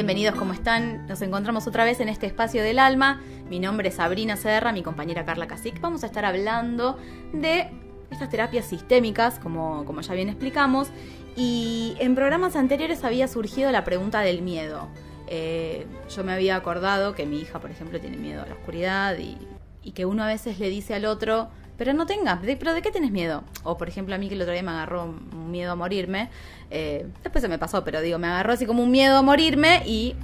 Bienvenidos, ¿cómo están? Nos encontramos otra vez en este espacio del alma. Mi nombre es Sabrina Serra, mi compañera Carla Casic. Vamos a estar hablando de estas terapias sistémicas, como, como ya bien explicamos. Y en programas anteriores había surgido la pregunta del miedo. Eh, yo me había acordado que mi hija, por ejemplo, tiene miedo a la oscuridad y, y que uno a veces le dice al otro, pero no tengas, pero ¿de qué tienes miedo? O por ejemplo a mí que el otro día me agarró un miedo a morirme, eh, después se me pasó, pero digo, me agarró así como un miedo a morirme y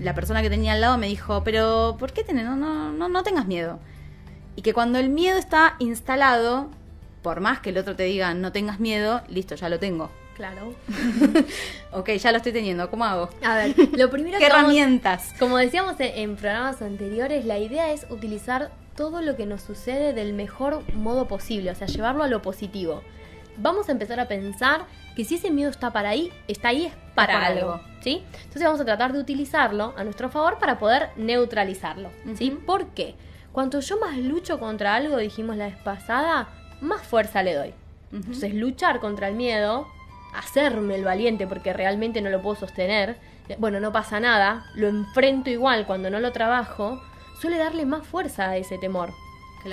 la persona que tenía al lado me dijo, pero ¿por qué tenés? No, no, no, no tengas miedo. Y que cuando el miedo está instalado, por más que el otro te diga no tengas miedo, listo, ya lo tengo. Claro. ok, ya lo estoy teniendo. ¿Cómo hago? A ver, lo primero ¿Qué herramientas? como decíamos en programas anteriores, la idea es utilizar todo lo que nos sucede del mejor modo posible, o sea, llevarlo a lo positivo. Vamos a empezar a pensar que si ese miedo está para ahí, está ahí es para, algo, ¿sí? Entonces vamos a tratar de utilizarlo a nuestro favor para poder neutralizarlo, ¿sí? ¿Por qué? Cuanto yo más lucho contra algo, dijimos la vez pasada, más fuerza le doy. Entonces luchar contra el miedo, hacerme el valiente porque realmente no lo puedo sostener, bueno, no pasa nada, lo enfrento igual cuando no lo trabajo, suele darle más fuerza a ese temor.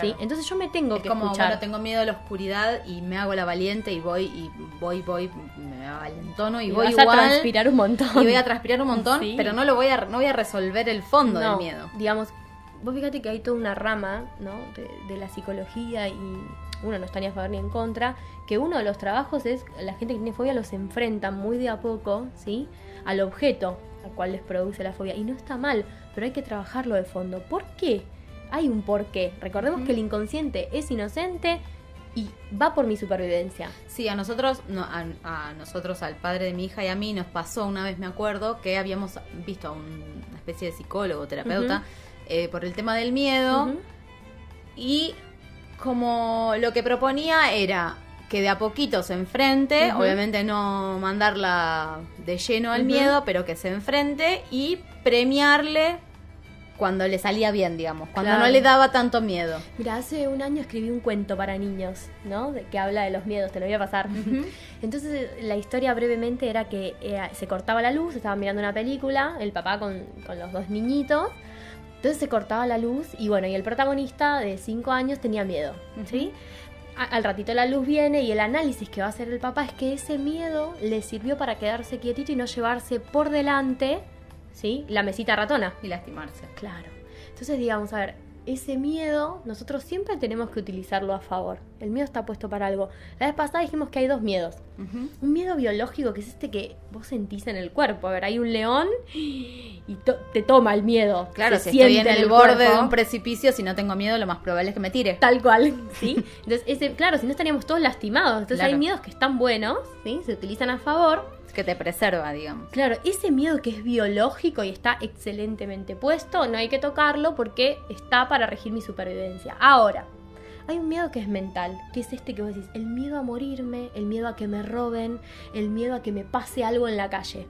¿sí? Entonces yo me tengo es que como, escuchar. Bueno, tengo miedo a la oscuridad y me hago la valiente y voy y voy, voy, me valentono y, y voy vas igual. a transpirar un montón. Y voy a transpirar un montón, Sí. pero no lo voy a no voy a resolver el fondo No, del miedo. Digamos, vos fíjate que hay toda una rama ¿no? de, de la psicología y uno no está ni a favor ni en contra, que uno de los trabajos es, la gente que tiene fobia los enfrenta muy de a poco, ¿sí? Al objeto al cual les produce la fobia. Y no está mal, pero hay que trabajarlo de fondo. ¿Por qué? Hay un porqué. Recordemos que el inconsciente es inocente y va por mi supervivencia. Sí, a nosotros, no, a, a nosotros, al padre de mi hija y a mí nos pasó una vez, me acuerdo, que habíamos visto a un- una especie de psicólogo, terapeuta, eh, por el tema del miedo. Y como lo que proponía era que de a poquito se enfrente, obviamente no mandarla de lleno al miedo, pero que se enfrente y premiarle cuando le salía bien, digamos, cuando Claro. no le daba tanto miedo. Mira, hace un año escribí un cuento para niños, ¿no? De, que habla de los miedos, te lo voy a pasar. Entonces, la historia brevemente era que eh, se cortaba la luz, estaban mirando una película, el papá con, con los dos niñitos. Entonces se cortaba la luz y bueno, y el protagonista de 5 años tenía miedo, ¿sí? Al ratito la luz viene y el análisis que va a hacer el papá es que ese miedo le sirvió para quedarse quietito y no llevarse por delante, ¿sí? La mesita ratona. Y lastimarse. Claro. Entonces, digamos, a ver, ese miedo nosotros siempre tenemos que utilizarlo a favor. El miedo está puesto para algo. La vez pasada dijimos que hay dos miedos. Un miedo biológico, que es este que vos sentís en el cuerpo. A ver, hay un león y to- te toma el miedo. Claro, Se si estoy en siente el borde cuerpo. de un precipicio, si no tengo miedo, lo más probable es que me tire. Tal cual, ¿sí? Entonces, ese, claro, si no estaríamos todos lastimados. Entonces Claro. hay miedos que están buenos, ¿sí? Se utilizan a favor. Que te preserva, digamos. Claro, ese miedo que es biológico y está excelentemente puesto, no hay que tocarlo porque está para regir mi supervivencia. Ahora, hay un miedo que es mental, que es este que vos decís, el miedo a morirme, el miedo a que me roben, el miedo a que me pase algo en la calle.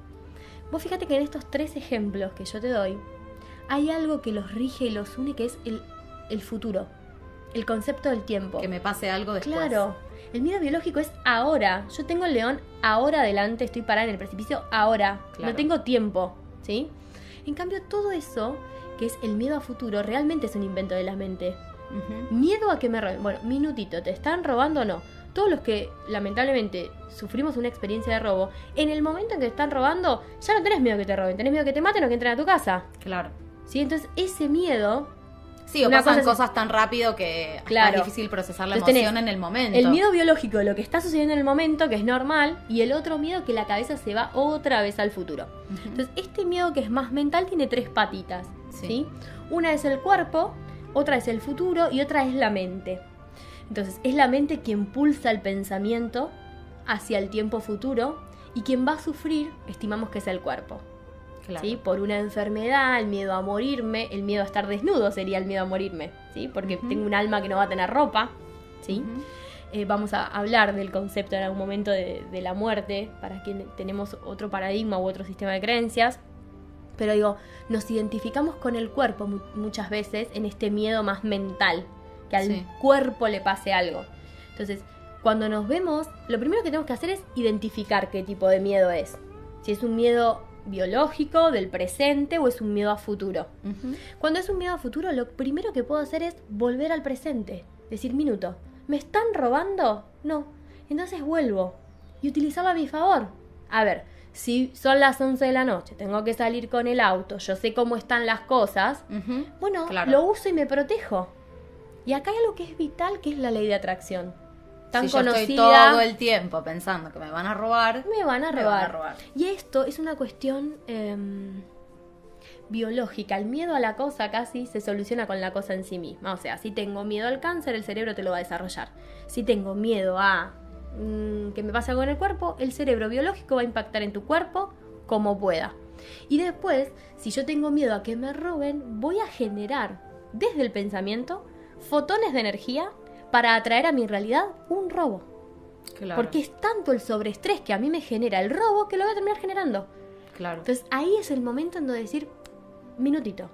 Vos fíjate que en estos tres ejemplos que yo te doy, hay algo que los rige y los une, que es el, el futuro, el concepto del tiempo. Que me pase algo después. Claro. El miedo biológico es ahora. Yo tengo el león ahora adelante, estoy parada en el precipicio ahora. Claro. No tengo tiempo, ¿sí? En cambio, todo eso, que es el miedo a futuro, realmente es un invento de la mente. Miedo a que me roben. Bueno, minutito, ¿te están robando o no? Todos los que lamentablemente sufrimos una experiencia de robo, en el momento en que te están robando, ya no tenés miedo que te roben, tenés miedo que te maten o que entren a tu casa. Claro. ¿Sí? Entonces, ese miedo Sí, o Una pasan cosa cosas tan rápido que Claro. es difícil procesar la Entonces emoción en el momento. El miedo biológico lo que está sucediendo en el momento, que es normal, y el otro miedo que la cabeza se va otra vez al futuro. Entonces, este miedo que es más mental tiene tres patitas, Sí. ¿sí? Una es el cuerpo, otra es el futuro y otra es la mente. Entonces, es la mente quien pulsa el pensamiento hacia el tiempo futuro y quien va a sufrir, estimamos que es el cuerpo. Claro. ¿sí? Por una enfermedad, el miedo a morirme, el miedo a estar desnudo sería el miedo a morirme, ¿sí? Porque tengo un alma que no va a tener ropa, ¿sí? Eh, vamos a hablar del concepto en algún momento de, de la muerte, para quien tenemos otro paradigma u otro sistema de creencias. Pero digo, nos identificamos con el cuerpo mu- muchas veces en este miedo más mental, que al Sí. cuerpo le pase algo. Entonces, cuando nos vemos, lo primero que tenemos que hacer es identificar qué tipo de miedo es. Si es un miedo biológico, del presente o es un miedo a futuro. Cuando es un miedo a futuro, lo primero que puedo hacer es volver al presente. Decir, minuto, ¿me están robando? No. Entonces vuelvo y utilizarlo a mi favor. A ver, si son las 11 de la noche, tengo que salir con el auto, yo sé cómo están las cosas, bueno, Claro. lo uso y me protejo. Y acá hay algo que es vital, que es la ley de atracción. Tan si yo estoy todo el tiempo pensando que me van a robar, Me van a robar. van a robar. Y esto es una cuestión em, biológica. El miedo a la cosa casi se soluciona con la cosa en sí misma. O sea, si tengo miedo al cáncer, el cerebro te lo va a desarrollar. Si tengo miedo a mm, que me pase algo en el cuerpo, el cerebro biológico va a impactar en tu cuerpo como pueda. Y después, si yo tengo miedo a que me roben, voy a generar desde el pensamiento fotones de energía para atraer a mi realidad un robo. claro, Porque es tanto el sobreestrés que a mí me genera el robo que lo voy a terminar generando. claro. Entonces ahí es el momento en donde decir, minutito,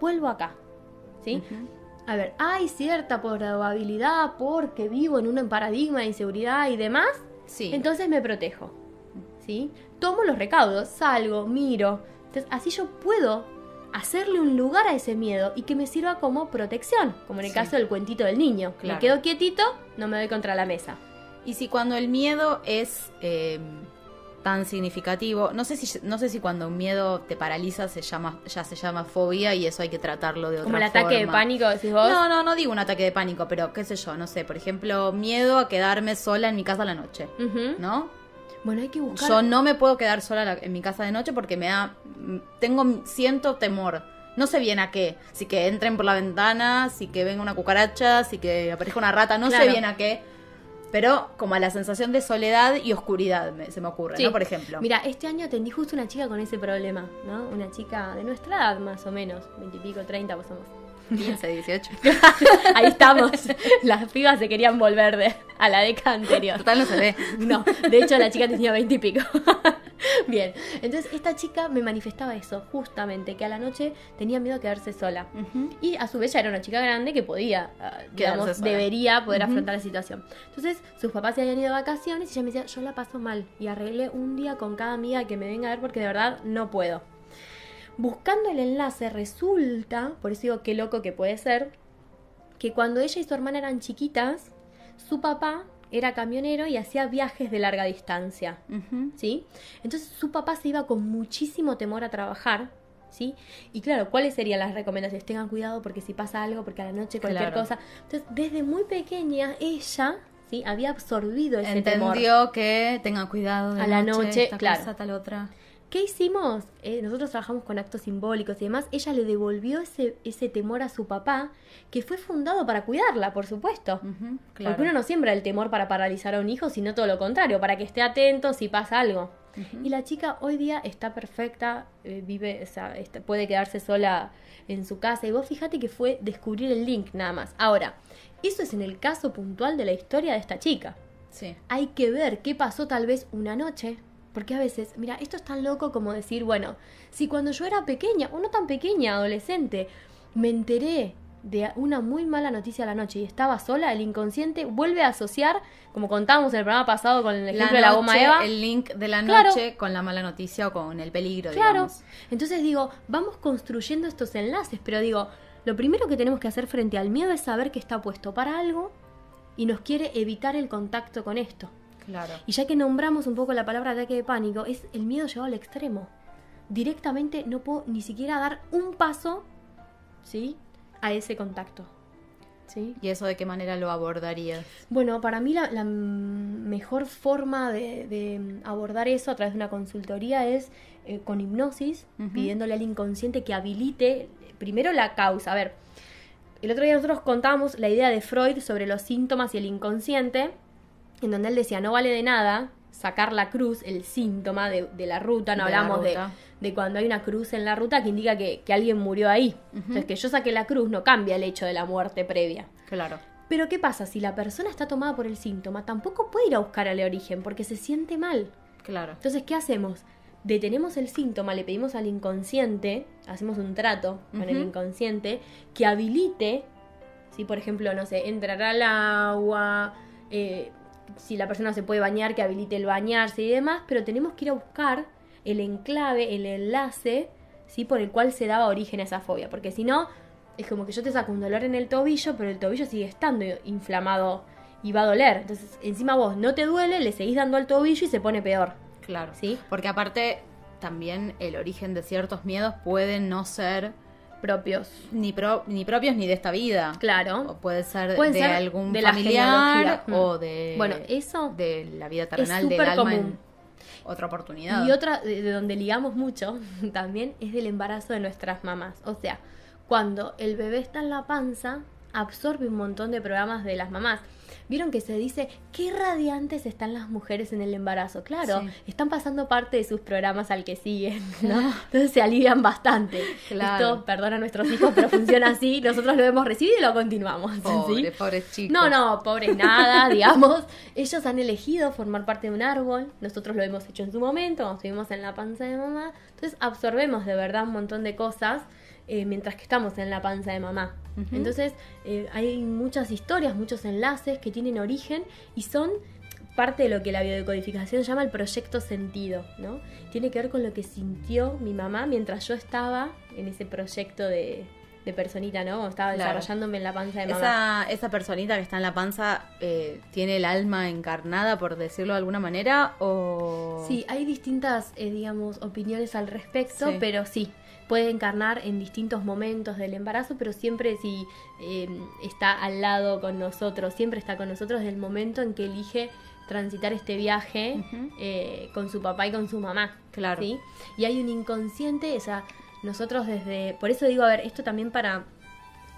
vuelvo acá. ¿Sí? A ver, hay cierta probabilidad porque vivo en un paradigma de inseguridad y demás, Sí. entonces me protejo. ¿Sí? Tomo los recaudos, salgo, miro. Entonces así yo puedo hacerle un lugar a ese miedo y que me sirva como protección, como en el Sí. caso del cuentito del niño. Claro. Me quedo quietito, no me doy contra la mesa. Y si cuando el miedo es eh, tan significativo, no sé si no sé si cuando un miedo te paraliza se llama ya se llama fobia y eso hay que tratarlo de otra Como el ataque de forma. pánico, decís vos. No, no, no digo un ataque de pánico, pero qué sé yo, no sé, por ejemplo, miedo a quedarme sola en mi casa a la noche. ¿no? Bueno, hay que buscar. Yo no me puedo quedar sola la- en mi casa de noche porque me da tengo siento temor. No sé bien a qué. Si que entren por la ventana, si que venga una cucaracha, si que aparezca una rata, no Claro. sé bien a qué. Pero como a la sensación de soledad y oscuridad me- se me ocurre, Sí. ¿no? Por ejemplo. Mira, este año atendí justo una chica con ese problema, ¿no? Una chica de nuestra edad, más o menos, veintipico, treinta, pues somos. 15, 18. Ahí estamos. Las pibas se querían volver de, a la década anterior. Total no se ve. No, de hecho la chica tenía veintipico. Bien, entonces esta chica me manifestaba eso, justamente, que a la noche tenía miedo a quedarse sola. Y a su vez ya era una chica grande que podía, ah, digamos, sola. debería poder afrontar la situación. Entonces, sus papás se habían ido de vacaciones y ella me decía, yo la paso mal. Y arreglé un día con cada amiga que me venga a ver porque de verdad no puedo. Buscando el enlace, resulta, por eso digo qué loco que puede ser, que cuando ella y su hermana eran chiquitas, su papá era camionero y hacía viajes de larga distancia. ¿sí? Entonces su papá se iba con muchísimo temor a trabajar, ¿sí? Y claro, ¿cuáles serían las recomendaciones? Tengan cuidado porque si pasa algo, porque a la noche cualquier Claro. cosa. Entonces, desde muy pequeña ella, ¿sí? Había absorbido ese temor. Entendió que tengan cuidado de A la noche, esta claro. cosa, tal otra. ¿Qué hicimos? Eh, nosotros trabajamos con actos simbólicos y demás. Ella le devolvió ese, ese temor a su papá, que fue fundado para cuidarla, por supuesto. Claro. Porque uno no siembra el temor para paralizar a un hijo, sino todo lo contrario, para que esté atento si pasa algo. Y la chica hoy día está perfecta, eh, vive, o sea, está- puede quedarse sola en su casa. Y vos fíjate que fue descubrir el link nada más. Ahora, eso es en el caso puntual de la historia de esta chica. Sí. Hay que ver qué pasó tal vez una noche. Porque a veces, mira, esto es tan loco como decir, bueno, si cuando yo era pequeña, o no tan pequeña, adolescente, me enteré de una muy mala noticia a la noche y estaba sola, el inconsciente vuelve a asociar, como contábamos en el programa pasado con el ejemplo de la goma Eva. El link de la Claro. noche con la mala noticia o con el peligro, Claro. digamos. Entonces digo, vamos construyendo estos enlaces, pero digo, lo primero que tenemos que hacer frente al miedo es saber que está puesto para algo y nos quiere evitar el contacto con esto. Claro. Y ya que nombramos un poco la palabra ataque de pánico, es el miedo llevado al extremo. Directamente no puedo ni siquiera dar un paso, ¿sí? A ese contacto. ¿Sí? ¿Y eso de qué manera lo abordarías? Bueno, para mí la, la mejor forma de, de abordar eso a través de una consultoría es eh, con hipnosis, pidiéndole al inconsciente que habilite primero la causa. A ver, el otro día nosotros contábamos la idea de Freud sobre los síntomas y el inconsciente, en donde él decía, no vale de nada sacar la cruz, el síntoma de, de la ruta, no De la hablamos de, ruta. de cuando hay una cruz en la ruta que indica que, que alguien murió ahí. Entonces, que yo saque la cruz no cambia el hecho de la muerte previa. Claro. Pero ¿qué pasa? Si la persona está tomada por el síntoma, tampoco puede ir a buscar al origen porque se siente mal. Claro. Entonces, ¿qué hacemos? Detenemos el síntoma, le pedimos al inconsciente, hacemos un trato con el inconsciente, que habilite, si por ejemplo, no sé, entrar al agua, eh, si la persona se puede bañar, que habilite el bañarse y demás, pero tenemos que ir a buscar el enclave, el enlace, ¿sí? Por el cual se daba origen a esa fobia. Porque si no, es como que yo te saco un dolor en el tobillo, pero el tobillo sigue estando inflamado y va a doler. Entonces, encima vos no te duele, le seguís dando al tobillo y se pone peor. Claro. ¿Sí? Porque aparte, también el origen de ciertos miedos puede no ser propios. Ni, pro, ni propios ni de esta vida. Claro. O puede ser Pueden de ser algún de la familiar genealogía. o Mm. de, Bueno, eso de la vida terrenal del alma común. en otra oportunidad. Y otra de, de donde ligamos mucho también es del embarazo de nuestras mamás. O sea, cuando el bebé está en la panza, absorbe un montón de programas de las mamás. Vieron que se dice, qué radiantes están las mujeres en el embarazo. Claro, Sí. están pasando parte de sus programas al que siguen, ¿no? Entonces se alivian bastante. Claro. Esto, perdona a nuestros hijos, pero funciona así. Nosotros lo hemos recibido y lo continuamos. ¿sí? Pobre, pobres chicos. No, no, pobres nada, digamos. Ellos han elegido formar parte de un árbol. Nosotros lo hemos hecho en su momento, cuando estuvimos en la panza de mamá. Entonces absorbemos de verdad un montón de cosas eh, mientras que estamos en la panza de mamá. Entonces eh, hay muchas historias, muchos enlaces que tienen origen y son parte de lo que la biodecodificación llama el proyecto sentido, ¿no? Tiene que ver con lo que sintió mi mamá mientras yo estaba en ese proyecto de, de personita, ¿no? Estaba Claro. desarrollándome en la panza de mamá. Esa, esa personita que está en la panza eh, tiene el alma encarnada, por decirlo de alguna manera, o... Sí, hay distintas, eh, digamos, opiniones al respecto, Sí. pero sí, puede encarnar en distintos momentos del embarazo, pero siempre si eh, está al lado con nosotros, siempre está con nosotros desde el momento en que elige transitar este viaje eh, con su papá y con su mamá. Claro. ¿sí? Y hay un inconsciente, o sea, nosotros desde... Por eso digo, a ver, esto también para...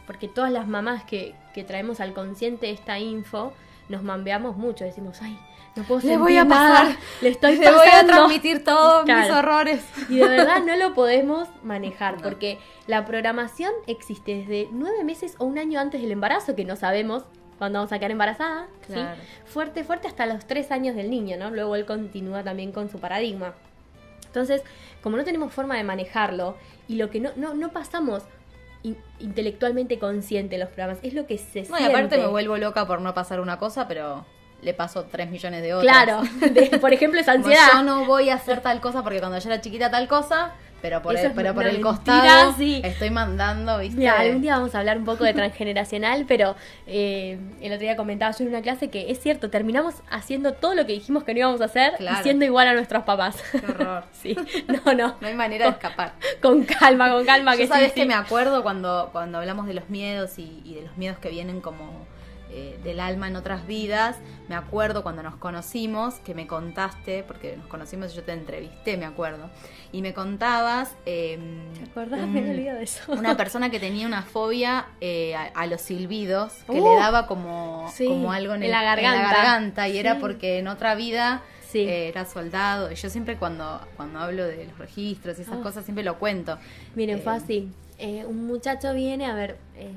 Porque todas las mamás que, que traemos al consciente esta info, nos mambeamos mucho, decimos, ay, no puedo Le sentir voy a nada, pasar. le estoy Le voy a pasando". transmitir todos mis horrores. Y de verdad no lo podemos manejar porque la programación existe desde nueve meses o un año antes del embarazo, que no sabemos cuándo vamos a quedar embarazada. Fuerte, fuerte hasta los tres años del niño, ¿no? Luego él continúa también con su paradigma. Entonces, como no tenemos forma de manejarlo y lo que no, no, no pasamos in- intelectualmente consciente los programas, es lo que se No, y siente. aparte me vuelvo loca por no pasar una cosa, pero le paso tres millones de otras. Claro, de- por ejemplo, Como ansiedad. yo no voy a hacer tal cosa porque cuando yo era chiquita tal cosa, pero por Eso el, pero por el mentira, costado sí. estoy mandando, ¿viste? Mira, algún día vamos a hablar un poco de transgeneracional, pero eh, el otro día comentaba yo en una clase que es cierto, terminamos haciendo todo lo que dijimos que no íbamos a hacer Claro. y siendo igual a nuestros papás. Qué horror. sí, no, no. No hay manera de escapar. Con calma, con calma, que Yo sabes sí, que sí. me acuerdo cuando, cuando hablamos de los miedos y, y de los miedos que vienen como eh, del alma en otras vidas, me acuerdo cuando nos conocimos, que me contaste, porque nos conocimos y yo te entrevisté, me acuerdo, y me contabas... eh, ¿Te acordás? un- Me de eso. Una persona que tenía una fobia eh, a, a los silbidos, que Uh, le daba como, sí, como algo en, en el- la garganta. garganta, y era porque en otra vida Sí. eh, era soldado. Y yo siempre cuando, cuando hablo de los registros y esas Ah. cosas, siempre lo cuento. Miren, Eh, fue así. Eh, un muchacho viene, a ver, eh,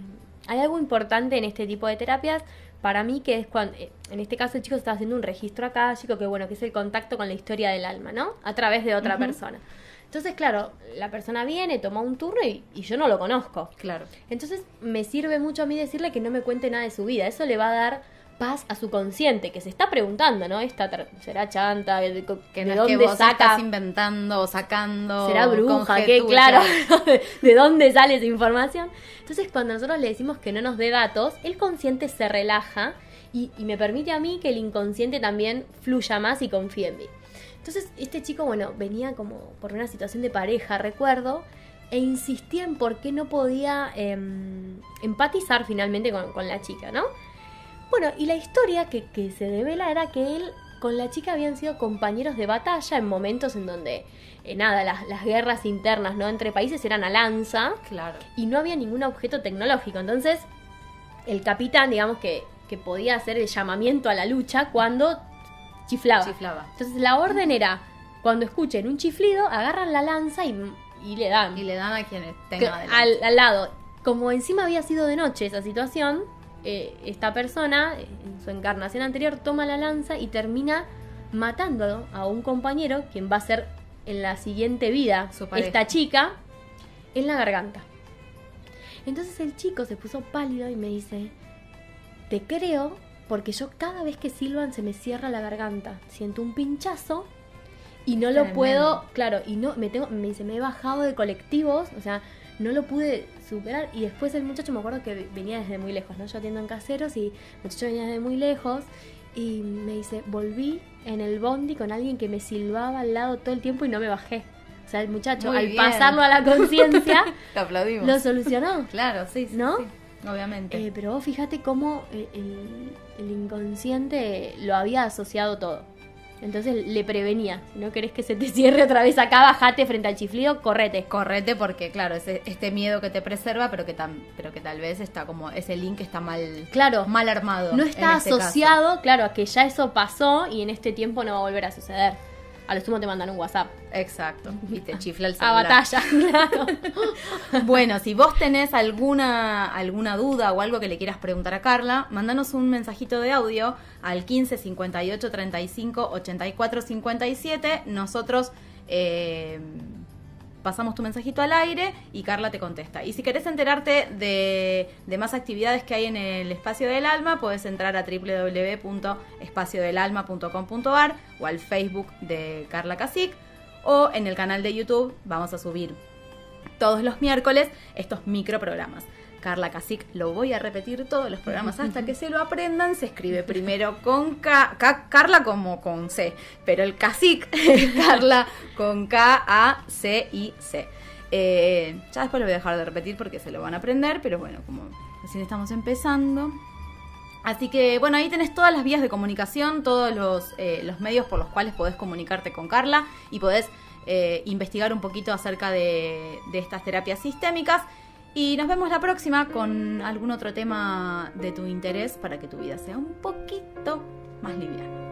hay algo importante en este tipo de terapias para mí que es cuando, eh, en este caso el chico está haciendo un registro acá, chico, que bueno, que es el contacto con la historia del alma, ¿no? A través de otra persona. Entonces, claro, la persona viene, toma un turno y, y yo no lo conozco. Claro. Entonces me sirve mucho a mí decirle que no me cuente nada de su vida. Eso le va a dar paz a su consciente, que se está preguntando, ¿no? Esta será chanta, de, Que de no es que dónde vos saca estás inventando o sacando. será bruja, que claro, de dónde sale esa información. Entonces, cuando nosotros le decimos que no nos dé datos, el consciente se relaja y, y me permite a mí que el inconsciente también fluya más y confíe en mí. Entonces, este chico, bueno, venía como por una situación de pareja, recuerdo, e insistía en por qué no podía em, empatizar finalmente con, con la chica, ¿no? Bueno, y la historia que, que se devela era que él con la chica habían sido compañeros de batalla en momentos en donde, eh, nada, las, las guerras internas ¿no? entre países eran a lanza Claro. y no había ningún objeto tecnológico. Entonces, el capitán, digamos que, que podía hacer el llamamiento a la lucha cuando chiflaba. Chiflaba. Entonces, la orden era, cuando escuchen un chiflido, agarran la lanza y, y le dan Y le dan a que- tengan adelante. al, al lado. Como encima había sido de noche esa situación, eh, esta persona, en su encarnación anterior, toma la lanza y termina matando a un compañero, quien va a ser en la siguiente vida esta chica, en la garganta. Entonces el chico se puso pálido y me dice, te creo porque yo cada vez que silban se me cierra la garganta, siento un pinchazo y no lo Tremendo. puedo, claro, y no, me tengo, me dice, me he bajado de colectivos, o sea, no lo pude superar. Y después el muchacho, me acuerdo que venía desde muy lejos, ¿no? Yo atiendo en caseros y el muchacho venía desde muy lejos y me dice, volví en el bondi con alguien que me silbaba al lado todo el tiempo y no me bajé. O sea, el muchacho, Muy al bien. pasarlo a la conciencia, aplaudimos. lo solucionó. Claro, sí, sí, ¿No? sí, obviamente. Eh, pero vos fíjate cómo el, el- el inconsciente lo había asociado todo. Entonces le prevenía. Si no querés que se te cierre otra vez acá, bajate frente al chiflido, correte. Correte porque, claro, es este miedo que te preserva, pero que, tam- pero que tal vez está como, ese link está mal, Claro, mal armado. no está este asociado, claro, a que ya eso pasó y en este tiempo no va a volver a suceder. A lo sumo te mandan un WhatsApp. Exacto. Y te chifla el A celular. batalla, claro. Bueno, si vos tenés alguna, alguna duda o algo que le quieras preguntar a Carla, mándanos un mensajito de audio al 15 58 35 84 57. Nosotros eh, pasamos tu mensajito al aire y Carla te contesta. Y si querés enterarte de, de más actividades que hay en el Espacio del Alma, puedes entrar a www.espaciodelalma.com.ar o al Facebook de Carla Casic o en el canal de YouTube vamos a subir todos los miércoles estos microprogramas. Carla Casic, lo voy a repetir todos los programas hasta que se lo aprendan. Se escribe primero con K, K- Carla como con C, pero el Casic es Carla con K, A, C, I, C. Eh, ya después lo voy a dejar de repetir porque se lo van a aprender, pero bueno, como recién estamos empezando. Así que bueno, ahí tenés todas las vías de comunicación, todos los, eh, los medios por los cuales podés comunicarte con Carla y podés eh, investigar un poquito acerca de, de estas terapias sistémicas. Y nos vemos la próxima con algún otro tema de tu interés para que tu vida sea un poquito más liviana.